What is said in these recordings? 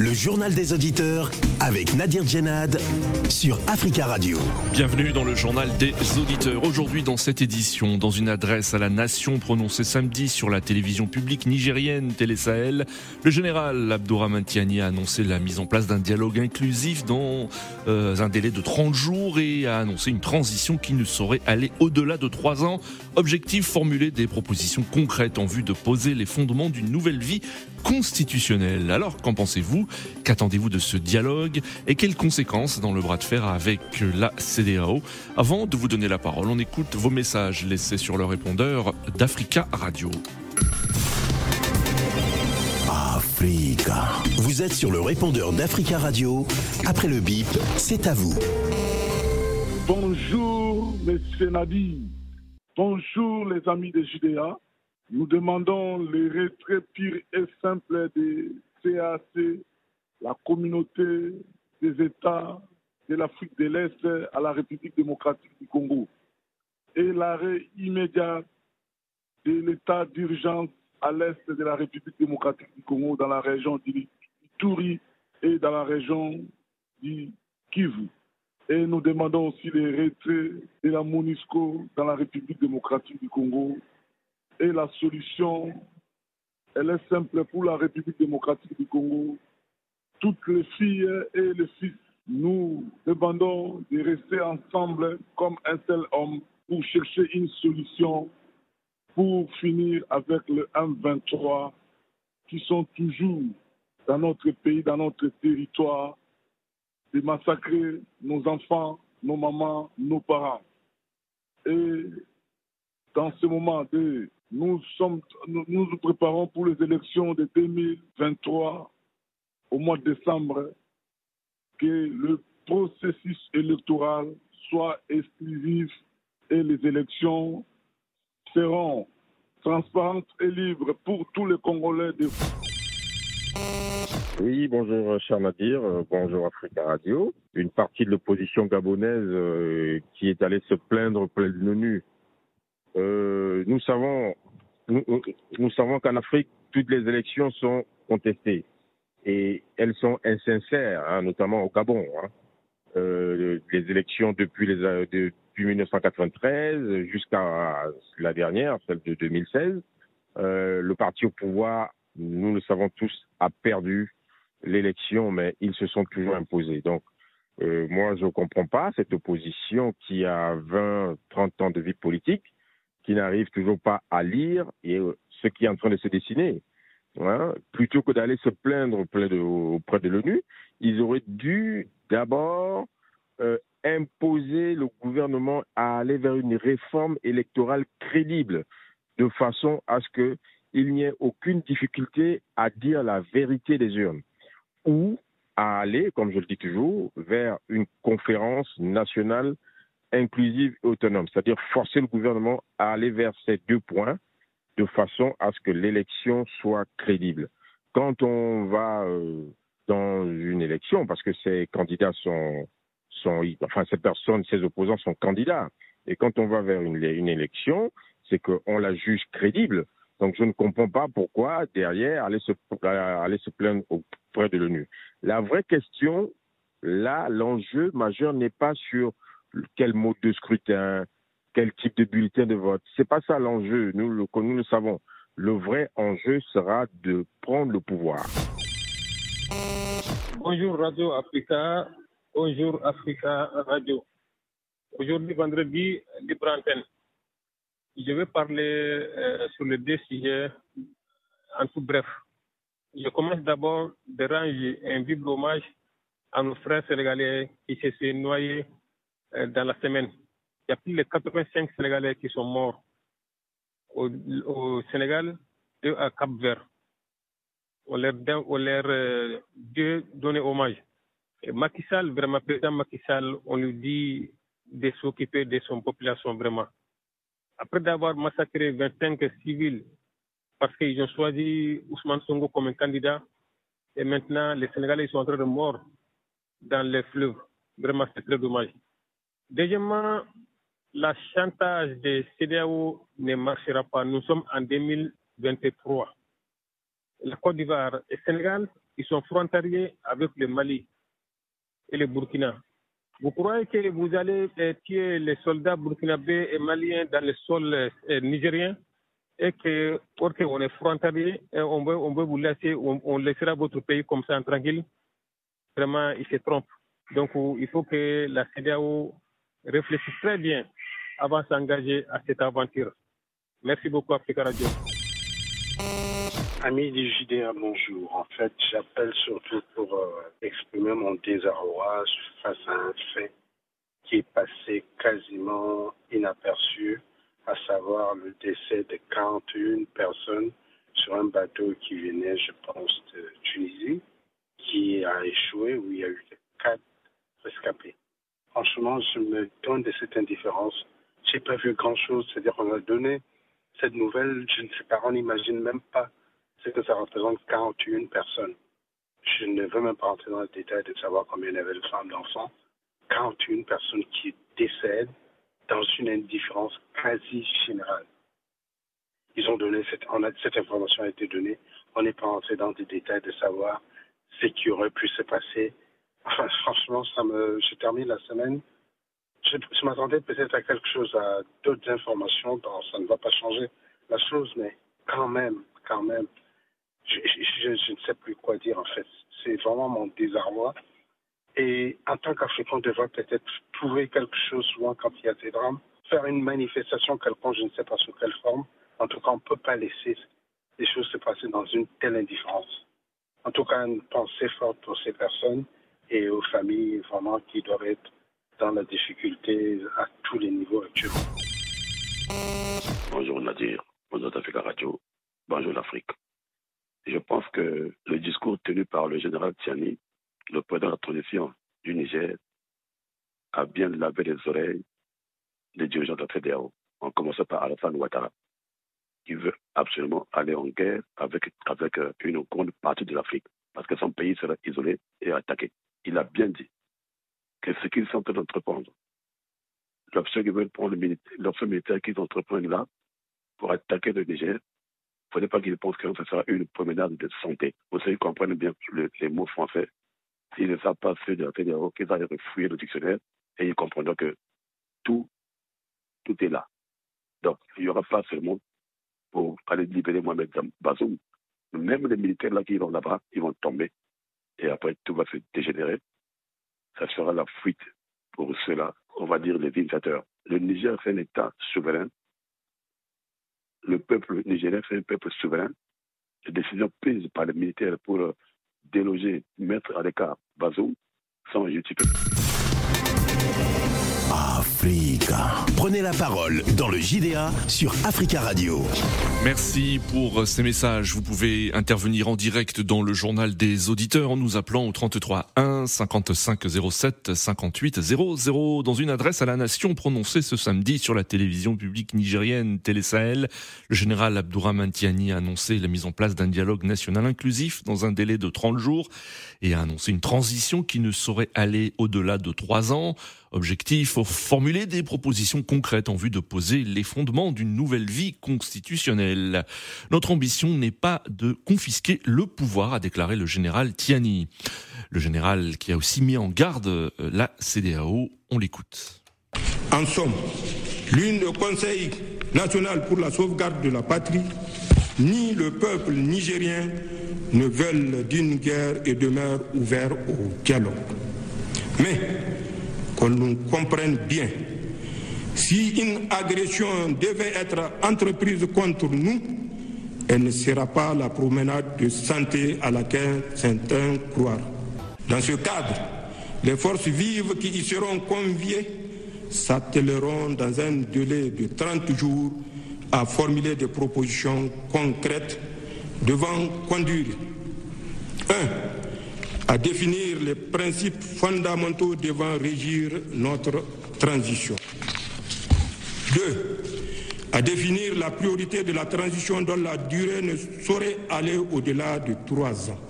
Le journal des auditeurs avec Nadir Djenad sur Africa Radio. Bienvenue dans le journal des auditeurs. Aujourd'hui dans cette édition, dans une adresse à la nation prononcée samedi sur la télévision publique nigérienne Télé Sahel, le général Abdourahmane Tiani a annoncé la mise en place d'un dialogue inclusif dans euh, un délai de 30 jours et a annoncé une transition qui ne saurait aller au-delà de 3 ans. Objectif formuler des propositions concrètes en vue de poser les fondements d'une nouvelle vie constitutionnelle. Alors qu'en pensez-vous Qu'attendez-vous de ce dialogue Et quelles conséquences dans le bras de fer avec la CDAO Avant de vous donner la parole, on écoute vos messages laissés sur le répondeur d'Africa Radio. Africa. Vous êtes sur le répondeur d'Africa Radio. Après le bip, c'est à vous. Bonjour, Monsieur Nadi. Bonjour, les amis de Judéa. Nous demandons les retraits purs et simples des CAC, la communauté des États de l'Afrique de l'Est à la République démocratique du Congo et l'arrêt immédiat de l'état d'urgence à l'est de la République démocratique du Congo dans la région du Touri et dans la région du Kivu. Et nous demandons aussi les retraits de la MONUSCO dans la République démocratique du Congo. Et la solution, elle est simple pour la République démocratique du Congo. Toutes les filles et les fils, nous demandons de rester ensemble comme un seul homme pour chercher une solution pour finir avec le M23 qui sont toujours dans notre pays, dans notre territoire, de massacrer nos enfants, nos mamans, nos parents. Et dans ce moment, de, nous, sommes, nous nous préparons pour les élections de 2023 au mois de décembre, que le processus électoral soit exclusif et les élections seront transparentes et libres pour tous les Congolais oui, bonjour cher Nadir, euh, bonjour Africa Radio. Une partie de l'opposition gabonaise euh, qui est allée se plaindre de l'ONU. Euh, nous savons, nous savons qu'en Afrique, toutes les élections sont contestées et elles sont insincères, hein, notamment au Gabon. Hein. Euh, les élections depuis, les, euh, depuis 1993 jusqu'à la dernière, celle de 2016, euh, le parti au pouvoir, nous le savons tous, a perdu l'élection, mais ils se sont toujours imposés. Donc, euh, moi, je ne comprends pas cette opposition qui a 20, 30 ans de vie politique, qui n'arrive toujours pas à lire euh, ce qui est en train de se dessiner. Plutôt que d'aller se plaindre auprès de, auprès de l'ONU, ils auraient dû d'abord euh, imposer le gouvernement à aller vers une réforme électorale crédible, de façon à ce qu'il n'y ait aucune difficulté à dire la vérité des urnes, ou à aller, comme je le dis toujours, vers une conférence nationale inclusive et autonome, c'est-à-dire forcer le gouvernement à aller vers ces deux points de façon à ce que l'élection soit crédible. Quand on va euh, dans une élection, parce que ces candidats sont, enfin ces personnes, ces opposants sont candidats, et quand on va vers une, élection, c'est qu'on la juge crédible. Donc je ne comprends pas pourquoi derrière aller se plaindre auprès de l'ONU. La vraie question, là, l'enjeu majeur n'est pas sur quel mode de scrutin, quel type de bulletin de vote. C'est pas ça l'enjeu. Nous le, nous le savons. Le vrai enjeu sera de prendre le pouvoir. Bonjour Radio Africa. Bonjour Africa Radio. Aujourd'hui, vendredi, libre antenne. Je vais parler euh, sur les deux sujets en tout bref. Je commence d'abord de rendre un vibrant hommage à nos frères sénégalais qui se sont noyés euh, dans la semaine. Il y a plus de 85 Sénégalais qui sont morts au, Sénégal et à Cap Vert. On leur, on leur euh, Dieu hommage. Et Macky Sall, vraiment, président Macky Sall, on lui dit de s'occuper de son population, vraiment. Après d'avoir massacré 25 civils parce qu'ils ont choisi Ousmane Sonko comme un candidat, et maintenant les Sénégalais sont en train de mourir dans les fleuves. Vraiment, c'est très dommage. Deuxièmement, la chantage des CDAO ne marchera pas. Nous sommes en 2023. La Côte d'Ivoire et le Sénégal, ils sont frontaliers avec le Mali et le Burkina. Vous croyez que vous allez euh, tuer les soldats burkinabés et maliens dans le sol euh, nigérien et que, parce qu'on est frontalier, on veut, on vous laisser, on, laissera votre pays comme ça tranquille? Vraiment, il se trompe. Donc, il faut que la CDAO réfléchisse très bien avant de s'engager à cette aventure. Merci beaucoup, Africa Radio. Amis du JDA, bonjour. En fait, j'appelle surtout pour euh, exprimer mon désarroi face à un fait qui est passé quasiment inaperçu, à savoir le décès de 41 personnes sur un bateau qui venait, je pense, de Tunisie, qui a échoué, où il y a eu quatre rescapés. Franchement, je me donne de cette indifférence. J'ai pas vu grand-chose, c'est-à-dire qu'on a donné cette nouvelle, je ne sais pas, on n'imagine même pas c'est que ça représente 41 personnes. Je ne veux même pas entrer dans le détail de savoir combien il y avait de femmes, d'enfants. 41 personnes qui décèdent dans une indifférence quasi générale. Ils ont donné cette, information a été donnée. On n'est pas entré dans des détails de savoir ce qui aurait pu se passer. Franchement, ça me, je termine la semaine. Je, je m'attendais peut-être à quelque chose, à d'autres informations. ça ne va pas changer la chose, mais quand même, quand même, je, ne sais plus quoi dire en fait. C'est vraiment mon désarroi. Et en tant qu'Africain, on devrait peut-être trouver quelque chose souvent quand il y a des drames, faire une manifestation quelconque, je ne sais pas sous quelle forme. En tout cas, on ne peut pas laisser les choses se passer dans une telle indifférence. En tout cas, une pensée forte pour ces personnes et aux familles vraiment qui doivent être dans la difficulté à tous les niveaux actuellement. Bonjour Nadir, bonjour Africa Radio, bonjour l'Afrique. Je pense que le discours tenu par le général Tiani, le président de la transition du Niger, a bien lavé les oreilles des dirigeants de la FEDEAO, en commençant par Alassane Ouattara, qui veut absolument aller en guerre avec, avec euh, une grande partie de l'Afrique, parce que son pays sera isolé et attaqué. Il a bien dit que ce qu'ils sont en train d'entreprendre, l'option qu'ils veulent prendre, l'option militaire qu'ils entreprennent là, pour attaquer le Niger, ne faudrait pas qu'ils pensent que ce sera une promenade de santé. Vous savez, comprennent bien les mots français. S'ils ne savent pas ceux de la fédération, qu'ils aillent fouiller le dictionnaire et ils comprendront que tout, tout est là. Donc, il n'y aura pas seulement pour aller libérer Mohamed Bazoum. Même les militaires là qui vont là-bas, ils vont tomber. Et après, tout va se dégénérer. Ça sera la fuite pour ceux-là, on va dire les dictateurs. Le Niger, c'est un État souverain le peuple nigérien, c'est un peuple souverain. Les décisions prises par les militaires pour déloger, mettre à l'écart Bazoum sont justifiées. Africa. Prenez la parole dans le JDA sur Africa Radio. Merci pour ces messages. Vous pouvez intervenir en direct dans le journal des auditeurs en nous appelant au 33 1 55 07 58 00 dans une adresse à la nation prononcée ce samedi sur la télévision publique nigérienne Télé Sahel. Le général Abdourahmane Tiani a annoncé la mise en place d'un dialogue national inclusif dans un délai de 30 jours et a annoncé une transition qui ne saurait aller au-delà de 3 ans. Objectif, formuler des propositions concrètes en vue de poser les fondements d'une nouvelle vie constitutionnelle. Notre ambition n'est pas de confisquer le pouvoir, a déclaré le général Tiani. Le général qui a aussi mis en garde euh, la CDAO, on l'écoute. En somme, l'une le Conseil national pour la sauvegarde de la patrie, ni le peuple nigérien ne veulent d'une guerre et demeurent ouverts au dialogue. Mais qu'on nous comprenne bien. Si une agression devait être entreprise contre nous, elle ne sera pas la promenade de santé à laquelle certains croient. Dans ce cadre, les forces vives qui y seront conviées s'attelleront dans un délai de 30 jours à formuler des propositions concrètes devant conduire 1 à définir les principes fondamentaux devant régir notre transition. Deux, à définir la priorité de la transition dont la durée ne saurait aller au-delà de trois ans.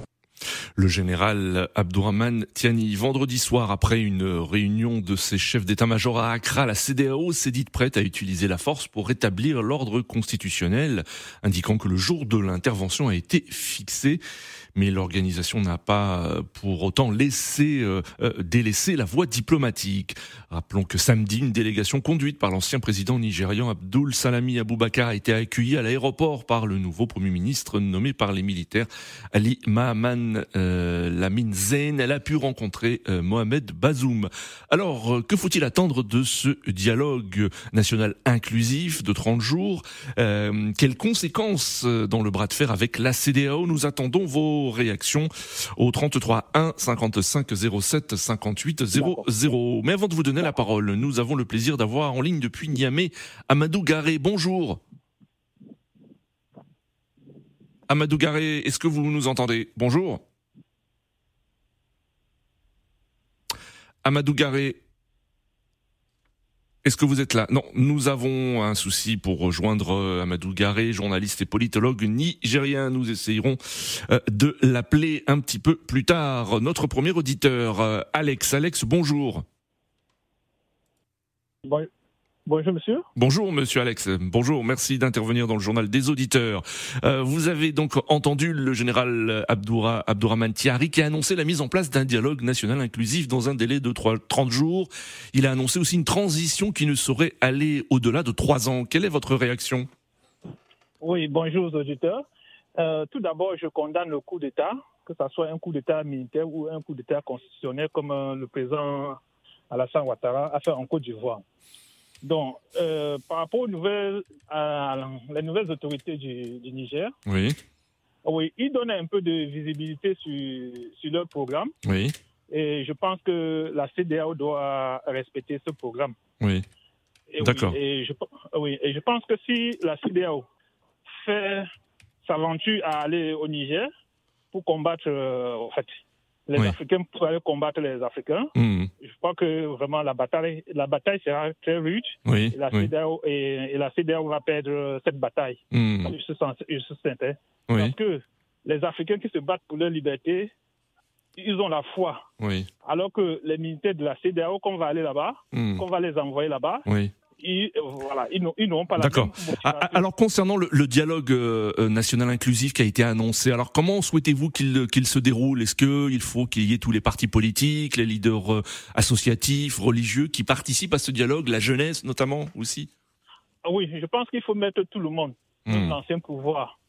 Le général Abdourahman Tiani, vendredi soir, après une réunion de ses chefs d'état-major à Accra, la CDAO s'est dite prête à utiliser la force pour rétablir l'ordre constitutionnel, indiquant que le jour de l'intervention a été fixé mais l'organisation n'a pas euh, pour autant laissé euh, euh, délaisser la voie diplomatique. Rappelons que samedi, une délégation conduite par l'ancien président nigérian Abdul Salami Aboubakar a été accueillie à l'aéroport par le nouveau premier ministre nommé par les militaires Ali Mahaman Lamine Zain. Elle a pu rencontrer Mohamed Bazoum. Alors, que faut-il attendre de ce dialogue national inclusif de 30 jours? Quelles conséquences dans le bras de fer avec la CDAO Nous attendons vos réactions au 33 1 55 07 58 00. Mais avant de vous donner la parole, nous avons le plaisir d'avoir en ligne depuis Niamey Amadou Garé. Bonjour. Amadou Garé, est-ce que vous nous entendez? Bonjour. Amadou Garé, est-ce que vous êtes là? Non, nous avons un souci pour rejoindre euh, Amadou Garé, journaliste et politologue nigérien. Nous essayerons euh, de l'appeler un petit peu plus tard. Notre premier auditeur, euh, Alex. Alex, bonjour. Bonjour monsieur. Bonjour monsieur Alex. Bonjour, merci d'intervenir dans le journal des auditeurs. Euh, vous avez donc entendu le général Abdoura, Abdourahman Tiari qui a annoncé la mise en place d'un dialogue national inclusif dans un délai de 3, 30 jours. Il a annoncé aussi une transition qui ne saurait aller au-delà de 3 ans. Quelle est votre réaction? Oui, bonjour aux auditeurs. Euh, tout d'abord, je condamne le coup d'État, que ce soit un coup d'État militaire ou un coup d'État constitutionnel comme euh, le président Alassane Ouattara a fait en Côte d'Ivoire. Donc, euh, par rapport aux nouvelles, à les nouvelles autorités du, du, Niger, oui. oui, ils donnent un peu de visibilité sur, sur leur programme. Oui. Et je pense que la CDAO doit respecter ce programme. Oui. D'accord. Oui, et, je, oui, et je pense que si la CDAO fait s'aventure à aller au Niger pour combattre, euh, en fait, les Africains pour aller combattre les Africains. Mmh. Je crois que vraiment la bataille, la bataille sera très rude. Oui, et, la oui. CDAO, et, et, la CDAO va perdre cette bataille. Mmh. Je se sens, je se sentais. Oui. Parce que les Africains qui se battent pour leur liberté, ils ont la foi. Alors que les militaires de la CDAO, qu'on va aller là-bas, mmh. qu'on va les envoyer là-bas, ils, voilà, ils n'ont pas la D'accord. Alors concernant le, le dialogue euh, national inclusif qui a été annoncé, alors comment souhaitez-vous qu'il se déroule? Est-ce qu'il faut qu'il y ait tous les partis politiques, les leaders euh, associatifs, religieux qui participent à ce dialogue, la jeunesse notamment aussi? Oui, je pense qu'il faut mettre tout le monde, Mmh. l'ancien pouvoir.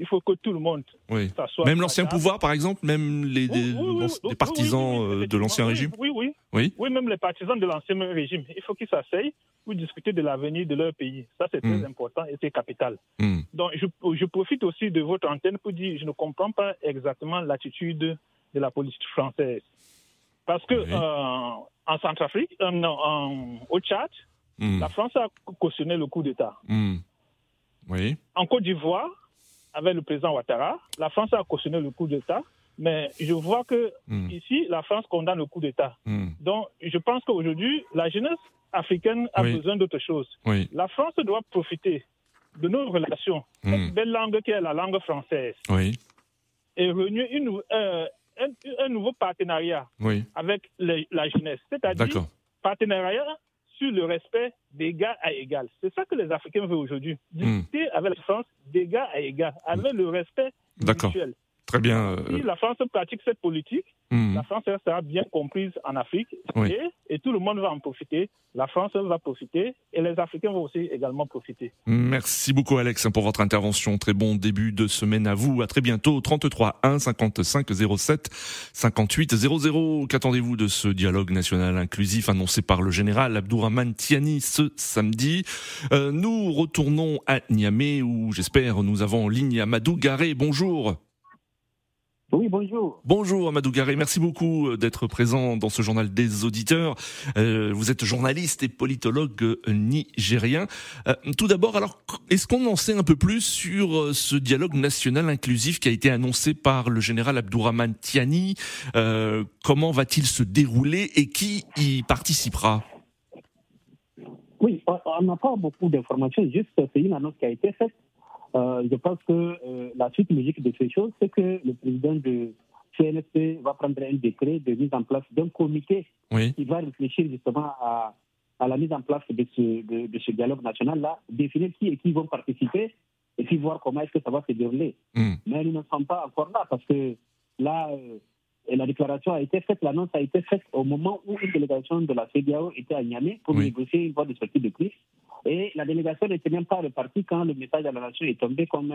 Il faut que tout le monde oui. Même l'ancien pouvoir, par exemple, même les, Oui, oui, partisans euh, de l'ancien régime Oui, oui. Oui. Oui, même les partisans de l'ancien régime. Il faut qu'ils s'asseyent pour discuter de l'avenir de leur pays. Ça, c'est très Mm. important et c'est capital. Hmm. Donc, je, je profite aussi de votre antenne pour dire je ne comprends pas exactement l'attitude de la politique française. Parce que euh, en Centrafrique, euh, non, en- au Tchad, Hmm. la France a cautionné le coup d'État. Hmm. Oui. En Côte d'Ivoire, avec le président Ouattara, la France a cautionné le coup d'État. Mais je vois que Hmm. ici, la France condamne le coup d'État. Hmm. Donc, je pense qu'aujourd'hui, la jeunesse africaine a Oui. besoin d'autre chose. Oui. La France doit profiter de nos relations, Hmm. cette belle langue qui est la langue française, Oui. et renouer une euh, un, un nouveau partenariat avec les- la jeunesse. C'est-à-dire partenariat sur le respect d'égal à égal. C'est ça que les Africains veulent aujourd'hui. Hmm. Discuter avec la France d'égal à égal, avec le respect D'accord. mutuel. Très bien. Si euh, la France pratique cette politique, hmm. la France sera bien comprise en Afrique Oui. et, et tout le monde va en profiter. La France va profiter et les Africains vont aussi également profiter. Merci beaucoup Alex pour votre intervention. Très bon début de semaine à vous. À très bientôt. 33 1 55 07 58 00. Qu'attendez-vous de ce dialogue national inclusif annoncé par le général Abdourahman Tiani ce samedi? Euh, Nous retournons à Niamey où j'espère nous avons en ligne Amadou Garé. Bonjour. Oui, bonjour. Bonjour Amadou Garé, merci beaucoup euh, d'être présent dans ce journal des auditeurs. Euh, vous êtes journaliste et politologue nigérien. Euh, tout d'abord, alors, est-ce qu'on en sait un peu plus sur ce dialogue national inclusif qui a été annoncé par le général Abdourahman Tiani? Euh, Comment va-t-il se dérouler et qui y participera? Oui, on- on n'a pas beaucoup d'informations, juste c'est une annonce qui a été faite. Euh, je pense que euh, la suite logique de ces choses, c'est que le président de CNSP va prendre un décret de mise en place d'un comité qui va réfléchir justement à, à, la mise en place de ce, de, ce dialogue national-là, définir qui et qui vont participer et puis voir comment est-ce que ça va se dérouler. Hmm. Mais nous ne sommes pas encore là parce que là, euh, la déclaration a été faite, l'annonce a été faite au moment où une délégation de la CDAO était à Niamey pour négocier une voie de sortie de crise. Et la délégation n'était même pas repartie quand le message de la nation est tombé comme,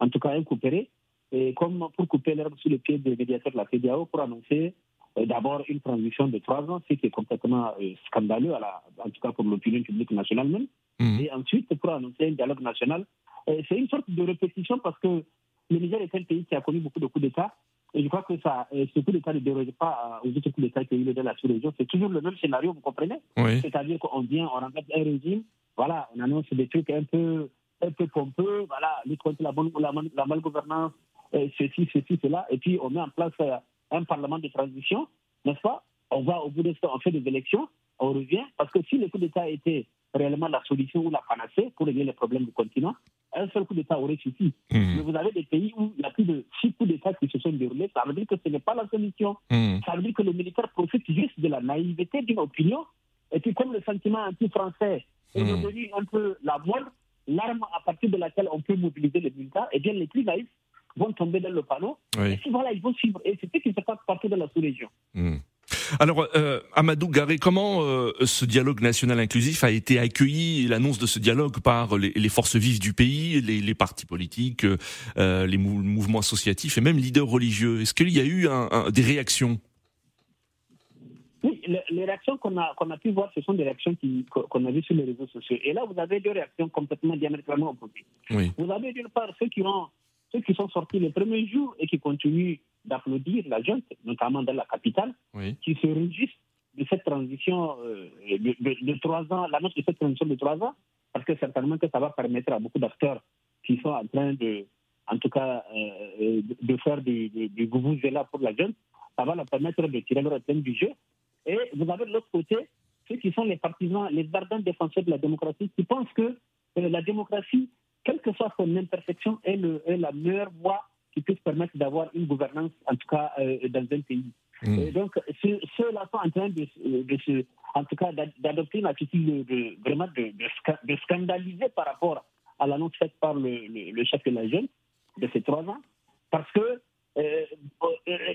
en tout cas, un coupéré, et comme pour couper l'herbe sous les pieds des médiateurs de la CDAO pour annoncer euh, d'abord une transition de trois ans, ce qui est complètement euh, scandaleux, à la, en tout cas pour l'opinion publique nationale même. Mmh. Et ensuite, pour annoncer un dialogue national. C'est une sorte de répétition parce que le Niger est un pays qui a connu beaucoup de coups d'État. Et je crois que ça, ce coup d'État ne déroge pas aux autres coups d'État qu'il y a eu dans la sous-région. C'est toujours le même scénario, vous comprenez? C'est-à-dire qu'on vient, on remplace un régime, voilà, on annonce des trucs un peu, un peu pompeux, voilà, lutte contre la, bonne, la, la malgouvernance, ceci, ceci, cela, et puis on met en place euh, un parlement de transition, n'est-ce pas? On va au bout de ça, on fait des élections, on revient, parce que si le coup d'État était réellement la solution ou la panacée pour régler les problèmes du continent, un seul coup d'État aurait suffi. Mmh. Mais vous avez des pays où il y a plus de six coups d'État qui se sont déroulés. Ça veut dire que ce n'est pas la solution. Mmh. Ça veut dire que le militaire profite juste de la naïveté d'une opinion. Et puis, comme le sentiment anti-français est mmh. devenu un peu la mode, l'arme à partir de laquelle on peut mobiliser les militaires, et eh bien, les plus naïfs vont tomber dans le panneau. Et puis, voilà, ils vont suivre. Et c'est ce qui se passe partout dans la sous-région. Alors, euh, Amadou Garé, comment euh, ce dialogue national inclusif a été accueilli, l'annonce de ce dialogue par les, forces vives du pays, les, partis politiques, euh, les mouvements associatifs et même leaders religieux? Est-ce qu'il y a eu des réactions? Oui, les, réactions qu'on a, qu'on a pu voir, ce sont des réactions qu'on a vues sur les réseaux sociaux. Et là, vous avez deux réactions complètement diamétralement opposées. Vous avez d'une part ceux qui, ont, ceux qui sont sortis le premier jour et qui continuent d'applaudir la junte, notamment dans la capitale, qui se réjouissent de cette transition euh, de, trois ans, l'annonce de cette transition de trois ans, parce que certainement que ça va permettre à beaucoup d'acteurs qui sont en train de, en tout cas, euh, de faire du, du, là pour la junte, ça va leur permettre de tirer leur épingle du jeu. Et vous avez de l'autre côté ceux qui sont les partisans, les ardents défenseurs de la démocratie, qui pensent que euh, la démocratie, quelle que soit son imperfection, est, le, est la meilleure voie qui puisse permettre d'avoir une gouvernance, en tout cas, euh, dans un pays. Mm. Et donc, ceux-là sont en train de, de en tout cas, d'adopter une attitude de, vraiment de, de, scandaliser par rapport à l'annonce faite par le, le, chef de la jeune de ces trois ans, parce que euh,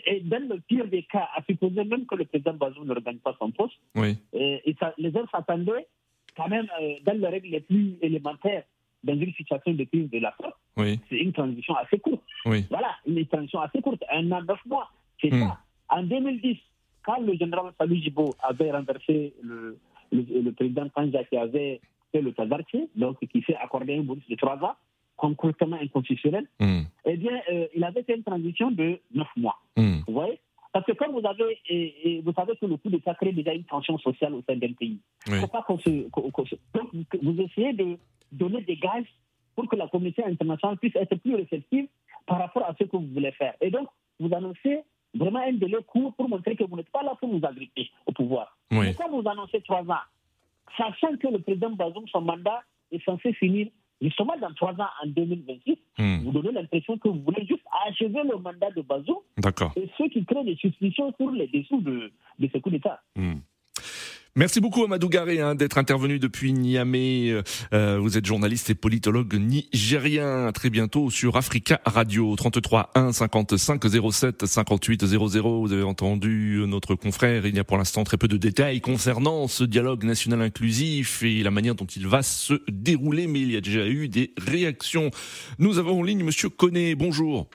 et dans le pire des cas, à supposer même que le président Bazoum ne regagne pas son poste, oui. et, ça, les gens s'attendaient quand même euh, dans les règles les plus élémentaires dans une situation de crise de la sorte, c'est une transition assez courte. Voilà, une transition assez courte, un an, neuf mois. C'est hmm. ça. En 2010, quand le général Salou Jibo avait renversé le, le, président Kanja qui avait fait le Tazarché, donc qui s'est accordé un bonus de trois ans, concrètement inconstitutionnel, hmm. eh bien, euh, il avait fait une transition de neuf mois. Hmm. Vous voyez? Parce que comme vous avez, et, vous savez que le coup d'État crée déjà une tension sociale au sein d'un pays. Il faut pas qu'on se, donc, vous essayez de donner des gages pour que la communauté internationale puisse être plus réceptive par rapport à ce que vous voulez faire. Et donc, vous annoncez vraiment un délai court pour montrer que vous n'êtes pas là pour nous agripper au pouvoir. Oui. quand vous annoncez trois ans, sachant que le président Bazoum, son mandat est censé finir justement dans trois ans en 2026, hmm. vous donnez l'impression que vous voulez juste achever le mandat de Bazoum. Et ceux qui créent des suspicions sur les dessous de, de ce coup d'État. Hmm. Merci beaucoup Amadou Garé hein, d'être intervenu depuis Niamey. Euh, vous êtes journaliste et politologue nigérien. À très bientôt sur Africa Radio 33 1 55 07 58 00. Vous avez entendu notre confrère. Il y a pour l'instant très peu de détails concernant ce dialogue national inclusif et la manière dont il va se dérouler, mais il y a déjà eu des réactions. Nous avons en ligne Monsieur Connet. Bonjour.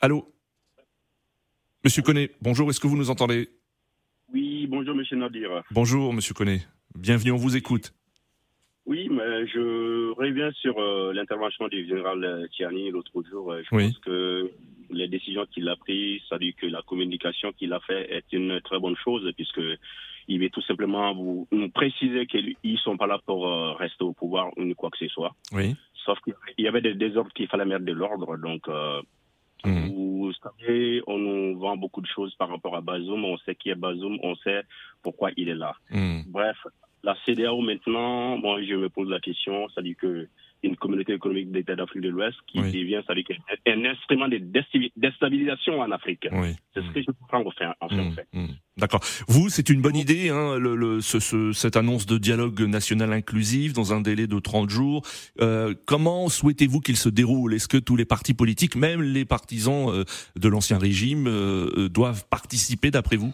Allô? Monsieur Connet, bonjour. Est-ce que vous nous entendez? Oui, bonjour Monsieur Nadir. Bonjour Monsieur Connet. Bienvenue, on vous écoute. Oui, mais je reviens sur euh, l'intervention du général Tiani l'autre jour. Euh, je pense que les décisions qu'il a prises, ça dit que la communication qu'il a fait est une très bonne chose puisque il veut tout simplement vous nous préciser qu'ils ne sont pas là pour euh, rester au pouvoir ou quoi que ce soit. Oui. Sauf qu'il y avait des désordres qu'il fallait mettre de l'ordre. Donc, Hmm. Vous savez, on nous vend beaucoup de choses par rapport à Bazoum. On sait qui est Bazoum, on sait pourquoi il est là. Hmm. Bref, la CDAO maintenant, moi je me pose la question, ça dit que une communauté économique d'État d'Afrique de l'Ouest qui devient un instrument de déstabilisation en Afrique. C'est ce que je comprends en fait. En fait. Mmh, mmh. D'accord. Vous, c'est une bonne idée, hein, le, le, ce, cette annonce de dialogue national inclusif dans un délai de 30 jours. Euh, comment souhaitez-vous qu'il se déroule? Est-ce que tous les partis politiques, même les partisans euh, de l'ancien régime, euh, doivent participer d'après vous?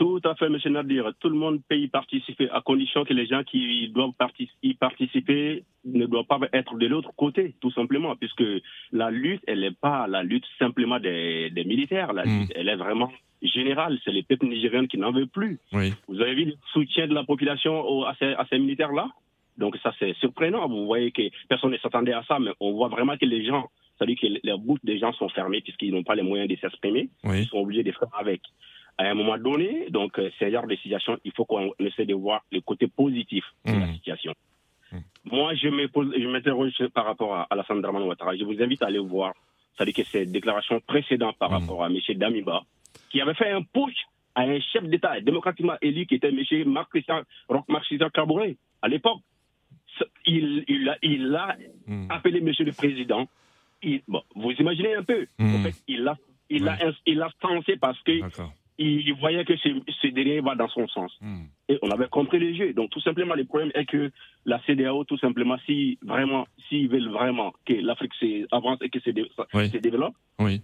Tout à fait, M. Nadir. Tout le monde peut y participer, à condition que les gens qui doivent y participer ne doivent pas être de l'autre côté, tout simplement, puisque la lutte, elle n'est pas la lutte simplement des, militaires. La hmm. lutte, elle est vraiment générale. C'est les peuples nigériens qui n'en veulent plus. Vous avez vu le soutien de la population à ces, militaires-là? Donc ça, c'est surprenant. Vous voyez que personne ne s'attendait à ça, mais on voit vraiment que les gens, ça veut dire que les bouches des gens sont fermées puisqu'ils n'ont pas les moyens de s'exprimer. Ils sont obligés de faire avec à un moment donné. Donc, euh, c'est genre de situation, il faut qu'on essaie de voir le côté positif de la mmh. situation. Mmh. Moi, je me pose, je m'interroge par rapport à Alassane Draman Ouattara. Je vous invite à aller voir, c'est-à-dire que ces déclarations précédentes par mmh. rapport à M. Damiba, qui avait fait un push à un chef d'État démocratiquement élu qui était M. Marc-Christian Caboret à l'époque. Il, il, a, appelé M. le Président. vous imaginez un peu. En fait, il l'a il, a, il a sensé parce que il voyait que ce, dernier va dans son sens. Hmm. Et on avait compris les jeux. Donc tout simplement, le problème est que la CDAO, tout simplement, si vraiment, s'ils veulent vraiment que l'Afrique avance et que se, développe,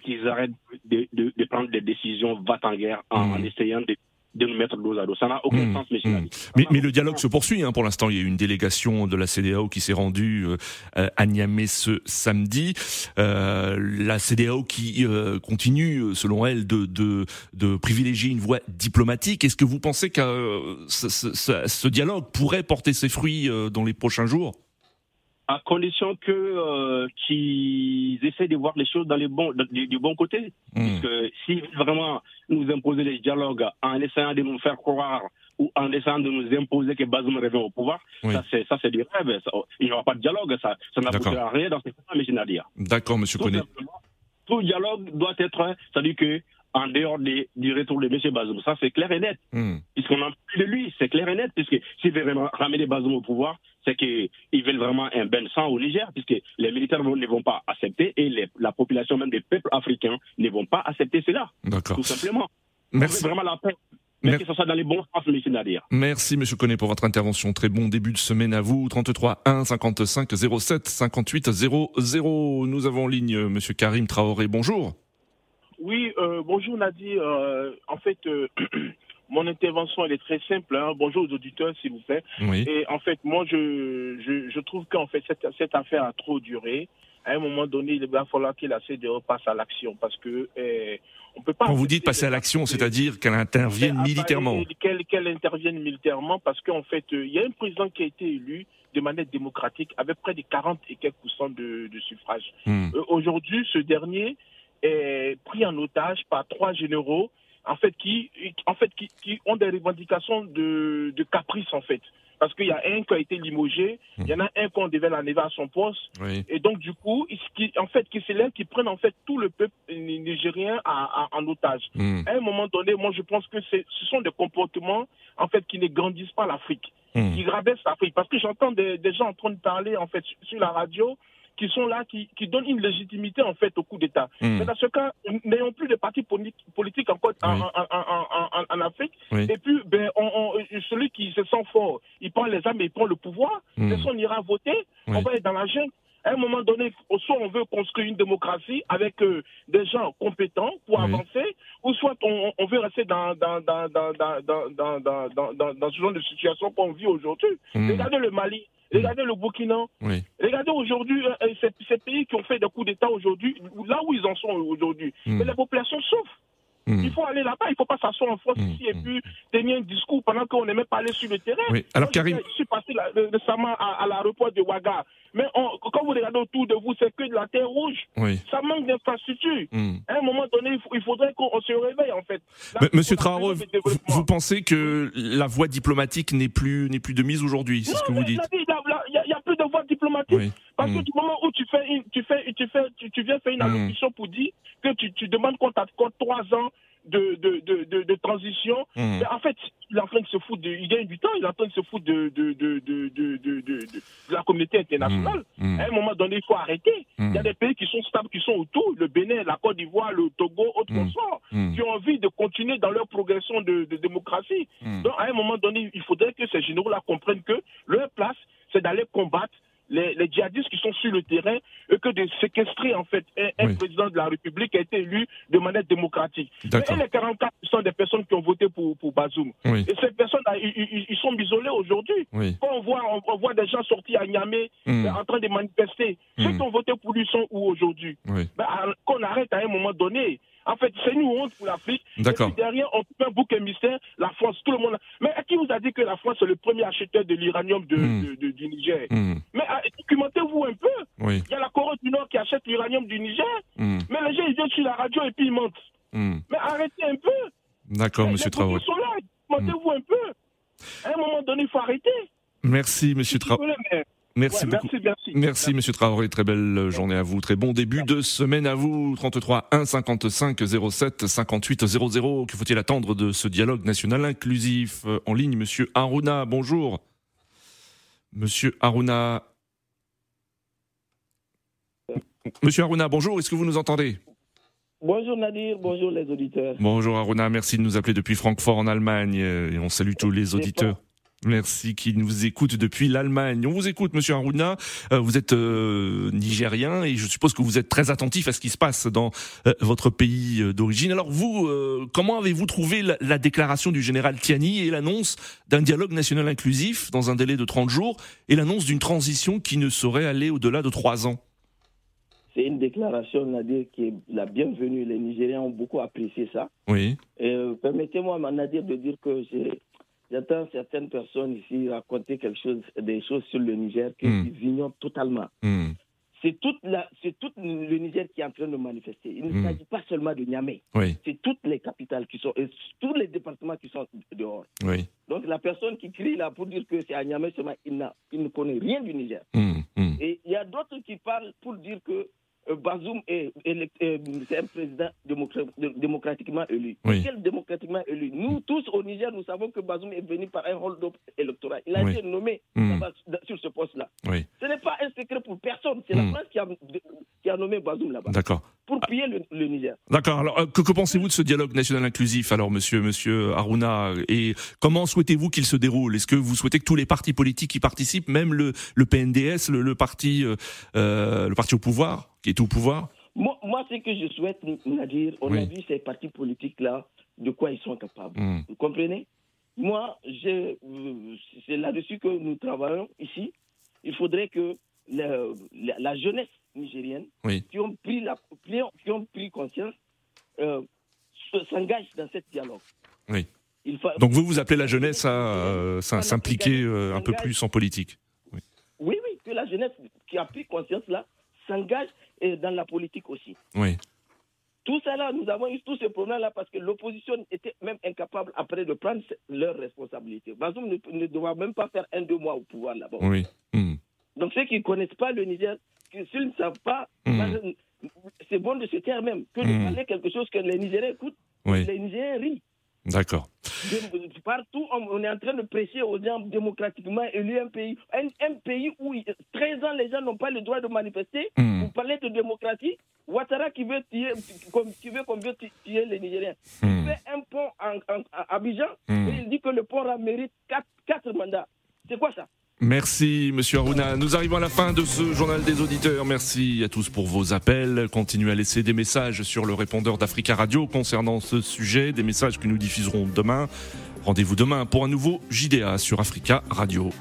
qu'ils arrêtent de, prendre des décisions va en guerre en, hmm. essayant de de nous mettre dos à dos. Ça n'a aucun hmm. sens, hmm. Mais, mais, le dialogue se poursuit. Hein. Pour l'instant, il y a eu une délégation de la CDAO qui s'est rendue euh, à Niamey ce samedi. Euh, la CDAO qui euh, continue, selon elle, de, de, de, privilégier une voie diplomatique. Est-ce que vous pensez que euh, ce, ce, ce, dialogue pourrait porter ses fruits euh, dans les prochains jours? À condition que euh, qu'ils essaient de voir les choses dans les bons, du, bon côté. Parce que si vraiment nous imposer les dialogues en essayant de nous faire croire ou en essayant de nous imposer que Bazoum revient au pouvoir, ça c'est ça c'est du rêve. il n'y aura pas de dialogue, ça, ça n'apportera rien dans ce cas, M. Nadia. D'accord, M. Koné. Tout dialogue doit être, c'est-à-dire que en dehors du retour de M. Bazoum. Ça, c'est clair et net. Hmm. Puisqu'on a plus de lui, c'est clair et net. Puisque s'il veut vraiment ramener Bazoum au pouvoir, c'est qu'ils veulent vraiment un bain de sang au Niger, puisque les militaires ne vont pas accepter et la population même des peuples africains ne vont pas accepter cela. Tout simplement. Merci. vraiment la paix. Mais que ce soit dans les bons sens, M. Nadir. Merci, M. Connet, pour votre intervention. Très bon début de semaine à vous. 33 1 55 07 58 00. Nous avons en ligne M. Karim Traoré. Bonjour. Oui, euh, bonjour Nadir. Euh, en fait, euh, mon intervention elle est très simple. Hein. Bonjour aux auditeurs, s'il vous plaît. Et en fait, moi, je, je, je trouve qu'en fait cette, cette affaire a trop duré. À un moment donné, il va falloir que la CDE passe à l'action parce que eh, on peut pas. Quand vous dites passer à l'action, c'est-à-dire qu'elle intervienne militairement. Qu'elle intervienne militairement parce qu'en fait, il y a un président qui a été élu de manière démocratique avec près de 40 et quelques pourcents de, de suffrages. Hmm. Aujourd'hui, ce dernier est pris en otage par trois généraux en fait qui en fait qui, qui ont des revendications de, de caprice en fait parce qu'il y a un qui a été limogé, il y en a un qu'on devait l'enlever à son poste, et donc du coup, qui, en fait, qui c'est qui prennent en fait tout le peuple nigérien en otage. Hmm. À un moment donné, moi je pense que ce sont des comportements en fait qui ne grandissent pas l'Afrique, hmm. qui rabaissent l'Afrique, parce que j'entends des, des, gens en train de parler en fait sur la radio qui sont là, qui, qui donnent une légitimité en fait au coup d'État. Mais dans ce cas, n'ayons plus de partis politiques encore en, en, en, Afrique. Et puis, ben, on, celui qui se sent fort, il prend les armes et il prend le pouvoir. Mm. on ira voter, on va être dans la jungle. À un moment donné, soit on veut construire une démocratie avec euh, des gens compétents pour avancer, ou soit on, on veut rester dans, dans, dans, dans, dans, dans, dans, ce genre de situation qu'on vit aujourd'hui. Regardez le Mali. Regardez le Burkina. Regardez aujourd'hui ces, ces, pays qui ont fait des coups d'État aujourd'hui, là où ils en sont aujourd'hui. Mais la population souffre. Il faut aller là-bas, il ne faut pas s'asseoir en France ici et puis tenir un discours pendant qu'on n'est même pas allé sur le terrain. Alors, Karim... je, suis passé récemment à, à l'aéroport de Ouaga. Mais quand vous regardez autour de vous, c'est que de la terre rouge. Ça manque d'infrastructure. À un moment donné, il, faudrait qu'on se réveille, en fait. Monsieur Traoré, vous, pensez que la voie diplomatique n'est plus, plus de mise aujourd'hui C'est ce que vous dites? Parce que du moment où tu, fais tu, fais, tu, fais, tu, viens faire une allocution pour dire que tu, tu demandes qu'on t'accorde trois ans de, de, de, de, transition. Hmm. Mais en fait, il est en train de se foutre, de, il gagne du temps, il est en train de se foutre de, de, de, de, de, de, de la communauté internationale. Mmh, mmh. À un moment donné, il faut arrêter. Il y a des pays qui sont stables, qui sont autour, le Bénin, la Côte d'Ivoire, le Togo, autres mmh. qui ont envie de continuer dans leur progression de démocratie. Donc, à un moment donné, il faudrait que ces généraux-là comprennent que leur place, c'est d'aller combattre les, les, djihadistes qui sont sur le terrain et que de séquestrer en fait un, président de la République qui a été élu de manière démocratique. Et les 44% des personnes qui ont voté pour, pour Bazoum. Et ces personnes-là, ils, sont isolés aujourd'hui. Quand on voit, on, voit des gens sortis à Niamey hmm. en train de manifester, ceux hmm. qui ont voté pour lui sont où aujourd'hui? Ben, Qu'on arrête à un moment donné. En fait, c'est une honte pour l'Afrique. D'accord. derrière, on fait un bouc émissaire, la France, tout le monde. Que la France est le premier acheteur de l'uranium de, hmm. du Niger hmm. Mais ah, documentez-vous un peu. Il y a la Corée du Nord qui achète l'uranium du Niger. Hmm. Mais les gens, ils viennent sur la radio et puis ils mentent. Mais arrêtez un peu. D'accord, monsieur Traoré. documentez-vous un peu. À un moment donné, il faut arrêter. Merci, monsieur Traoré. Merci beaucoup. Merci, merci. Monsieur Traoré. Très belle journée à vous. Très bon début de semaine à vous. 33 1 55 07 58 00. Que faut-il attendre de ce dialogue national inclusif euh, en ligne Monsieur Aruna, bonjour. Monsieur Aruna. Monsieur Aruna, bonjour. Est-ce que vous nous entendez? Bonjour Nadir, bonjour les auditeurs. Bonjour Aruna, merci de nous appeler depuis Francfort en Allemagne euh, et on salue tous les auditeurs. Merci, qui nous écoute depuis l'Allemagne. On vous écoute, Monsieur Aruna. Euh, vous êtes euh, nigérien et je suppose que vous êtes très attentif à ce qui se passe dans euh, votre pays d'origine. Alors vous, comment avez-vous trouvé la, déclaration du général Tiani et l'annonce d'un dialogue national inclusif dans un délai de 30 jours et l'annonce d'une transition qui ne saurait aller au-delà de 3 ans? C'est une déclaration, Nadir, qui est la bienvenue. Les Nigériens ont beaucoup apprécié ça. Oui. Permettez-moi, Nadir, de dire que j'ai J'entends certaines personnes ici raconter quelque chose, des choses sur le Niger qu'ils mm. ignorent totalement. Mm. C'est tout le Niger qui est en train de manifester. Il ne hmm. s'agit pas seulement de Niamey. C'est toutes les capitales qui sont, et tous les départements qui sont dehors. Oui. Donc la personne qui crie là pour dire que c'est à Niamey seulement, il, il ne connaît rien du Niger. Hmm. Et il y a d'autres qui parlent pour dire que Bazoum est, euh, un président démocratiquement élu. Quel démocratiquement élu? Nous tous au Niger, nous savons que Bazoum est venu par un hold-up électoral. Il a été nommé hmm. sur ce poste-là. Ce n'est pas un secret pour personne. C'est la hmm. France qui a, qui a, nommé Bazoum là-bas. D'accord. Pour piller le, Niger. D'accord. Alors, euh, que, pensez-vous de ce dialogue national inclusif, alors, monsieur, monsieur Aruna Et comment souhaitez-vous qu'il se déroule? Est-ce que vous souhaitez que tous les partis politiques y participent, même le, le PNDS, le, parti, le parti au pouvoir qui est au pouvoir? Moi, moi, ce que je souhaite, dire, on a vu ces partis politiques-là, de quoi ils sont capables? Hmm. Vous comprenez? Moi, c'est là-dessus que nous travaillons ici. Il faudrait que la, jeunesse nigérienne, qui, ont pris la, qui ont pris conscience, euh, s'engage dans ce dialogue. Oui. Donc vous, vous appelez la jeunesse à, euh, s'impliquer euh, un peu plus en politique oui. oui, oui, que la jeunesse qui a pris conscience là s'engage dans la politique aussi. Oui. Tout ça là, nous avons eu tous ces problèmes-là parce que l'opposition était même incapable après de prendre leurs responsabilités. Bazoum ne, ne doit même pas faire un, deux mois au pouvoir là-bas. Oui. Hmm. Donc ceux qui ne connaissent pas le Niger, s'ils ne savent pas, hmm. c'est bon de se taire même, que de hmm. parler quelque chose que les Nigériens écoutent, les Nigériens rient. D'accord. Partout, on est en train de prêcher aux gens démocratiquement élus un pays. Un, pays où 13 ans, les gens n'ont pas le droit de manifester. Hmm. Vous parlez de démocratie. Ouattara qui veut tuer, qui veut qu'on veut tuer les Nigériens. Il hmm. fait un pont à Abidjan et il dit que le pont mérite 4 mandats. C'est quoi ça? Merci, monsieur Aruna. Nous arrivons à la fin de ce journal des auditeurs. Merci à tous pour vos appels. Continuez à laisser des messages sur le répondeur d'Africa Radio concernant ce sujet, des messages que nous diffuserons demain. Rendez-vous demain pour un nouveau JDA sur Africa Radio.